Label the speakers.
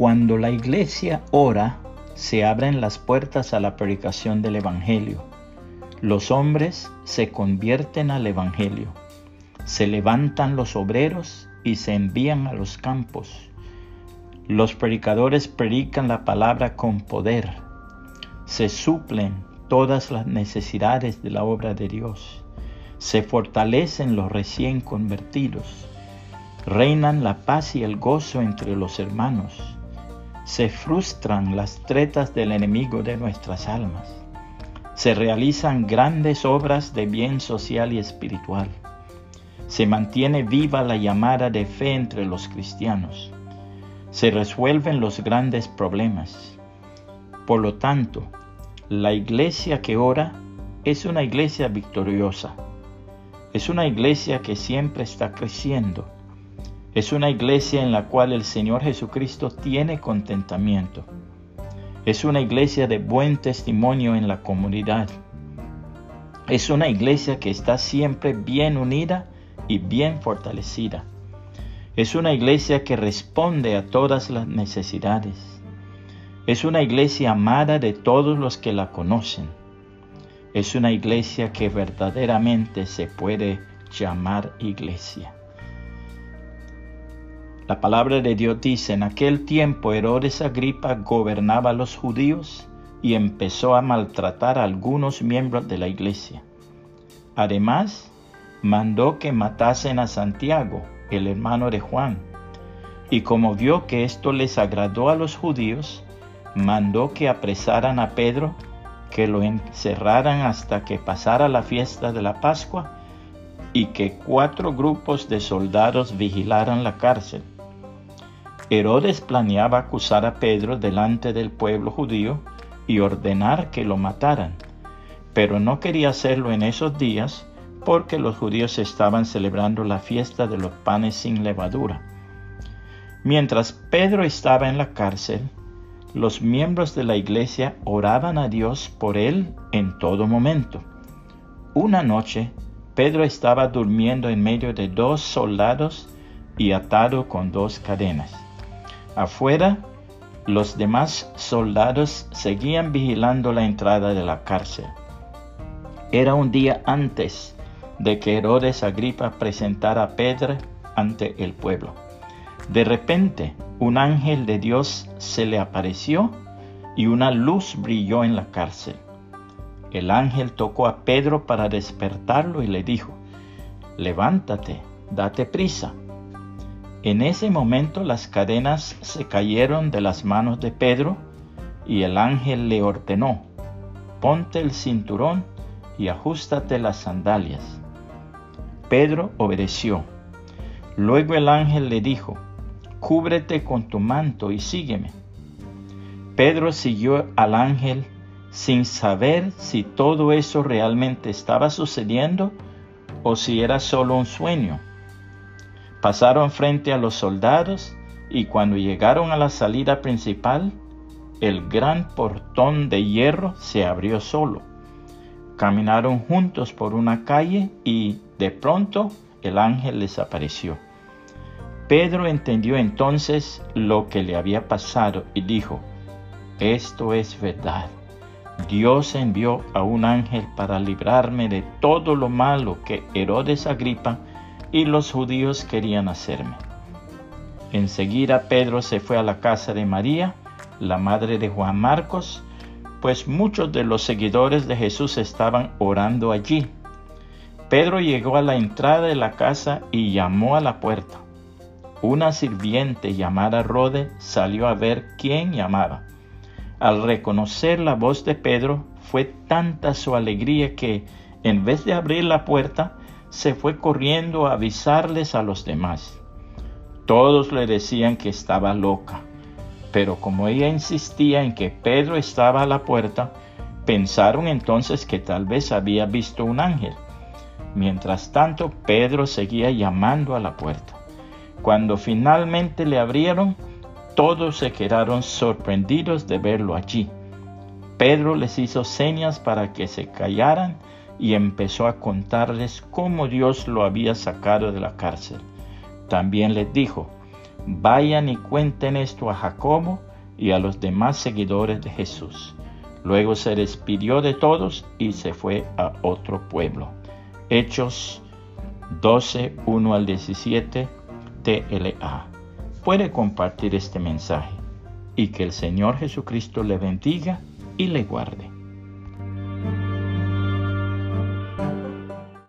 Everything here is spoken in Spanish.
Speaker 1: Cuando la iglesia ora, se abren las puertas a la predicación del Evangelio. Los hombres se convierten al Evangelio. Se levantan los obreros y se envían a los campos. Los predicadores predican la palabra con poder. Se suplen todas las necesidades de la obra de Dios. Se fortalecen los recién convertidos. Reinan la paz y el gozo entre los hermanos. Se frustran las tretas del enemigo de nuestras almas. Se realizan grandes obras de bien social y espiritual. Se mantiene viva la llamada de fe entre los cristianos se resuelven los grandes problemas. Por lo tanto, la iglesia que ora es una iglesia victoriosa. Es una iglesia que siempre está creciendo. Es una iglesia en la cual el Señor Jesucristo tiene contentamiento. Es una iglesia de buen testimonio en la comunidad. Es una iglesia que está siempre bien unida y bien fortalecida. Es una iglesia que responde a todas las necesidades. Es una iglesia amada de todos los que la conocen. Es una iglesia que verdaderamente se puede llamar iglesia. La palabra de Dios dice, en aquel tiempo Herodes Agripa gobernaba a los judíos y empezó a maltratar a algunos miembros de la iglesia. Además, mandó que matasen a Santiago, el hermano de Juan. Y como vio que esto les agradó a los judíos, mandó que apresaran a Pedro, que lo encerraran hasta que pasara la fiesta de la Pascua y que cuatro grupos de soldados vigilaran la cárcel. Herodes planeaba acusar a Pedro delante del pueblo judío y ordenar que lo mataran, pero no quería hacerlo en esos días porque los judíos estaban celebrando la fiesta de los panes sin levadura. Mientras Pedro estaba en la cárcel, los miembros de la iglesia oraban a Dios por él en todo momento. Una noche, Pedro estaba durmiendo en medio de dos soldados y atado con dos cadenas. Afuera, los demás soldados seguían vigilando la entrada de la cárcel. Era un día antes de que Herodes Agripa presentara a Pedro ante el pueblo. De repente, un ángel de Dios se le apareció y una luz brilló en la cárcel. El ángel tocó a Pedro para despertarlo y le dijo, levántate, date prisa. En ese momento las cadenas se cayeron de las manos de Pedro y el ángel le ordenó, ponte el cinturón y ajustate las sandalias. Pedro obedeció. Luego el ángel le dijo, Cúbrete con tu manto y sígueme. Pedro siguió al ángel sin saber si todo eso realmente estaba sucediendo o si era solo un sueño. Pasaron frente a los soldados y cuando llegaron a la salida principal, el gran portón de hierro se abrió solo. Caminaron juntos por una calle y de pronto el ángel les apareció. Pedro entendió entonces lo que le había pasado y dijo, esto es verdad. Dios envió a un ángel para librarme de todo lo malo que Herodes Agripa y los judíos querían hacerme. Enseguida Pedro se fue a la casa de María, la madre de Juan Marcos, pues muchos de los seguidores de Jesús estaban orando allí. Pedro llegó a la entrada de la casa y llamó a la puerta. Una sirviente llamada Rode salió a ver quién llamaba. Al reconocer la voz de Pedro, fue tanta su alegría que, en vez de abrir la puerta, se fue corriendo a avisarles a los demás. Todos le decían que estaba loca, pero como ella insistía en que Pedro estaba a la puerta, pensaron entonces que tal vez había visto un ángel. Mientras tanto, Pedro seguía llamando a la puerta. Cuando finalmente le abrieron, todos se quedaron sorprendidos de verlo allí. Pedro les hizo señas para que se callaran y empezó a contarles cómo Dios lo había sacado de la cárcel. También les dijo, vayan y cuenten esto a Jacobo y a los demás seguidores de Jesús. Luego se despidió de todos y se fue a otro pueblo. Hechos 12, 1 al 17, TLA. Puede compartir este mensaje y que el Señor Jesucristo le bendiga y le guarde.